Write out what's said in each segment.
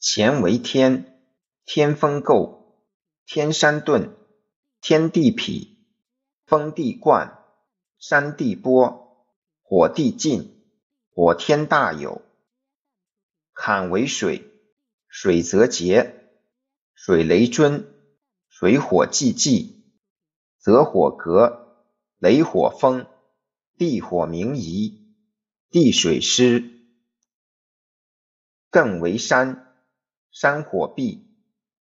乾为天，天风姤，天山遁，天地痞，风地贯，山地波，火地晋，火天大有。坎为水，水则竭，水雷尊，水火既济，则火革，雷火风，地火明夷，地水湿。艮为山，山火毕，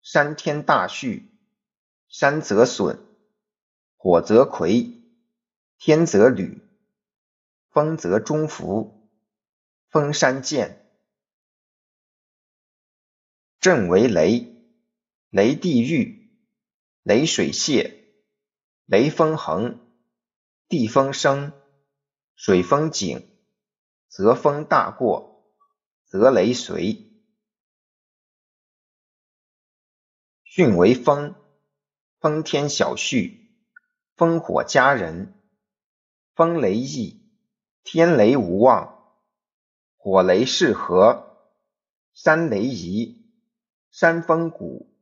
山天大序，山则损，火则魁，天则履，风则中孚，风山见。震为雷，雷地狱，雷水泄，雷风横，地风生，水风井，则风大过，则雷随。巽为风，风天小畜，风火家人，风雷易，天雷无妄，火雷适合，山雷移。山风谷，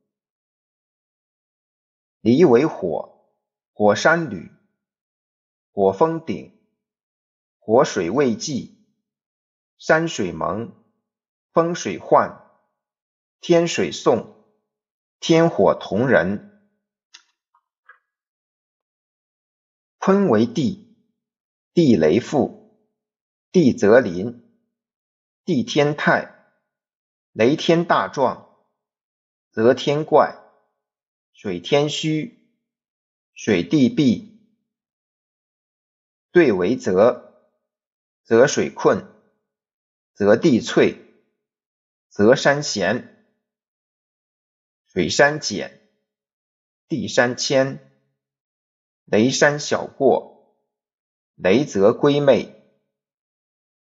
离为火，火山履，火风鼎，火水未济，山水蒙，风水患，天水送，天火同人。坤为地，地雷复，地泽临，地天泰，雷天大壮。则天怪，水天虚，水地闭，兑为泽，泽水困，泽地脆，泽山咸，水山减，地山谦，雷山小过，雷泽归昧。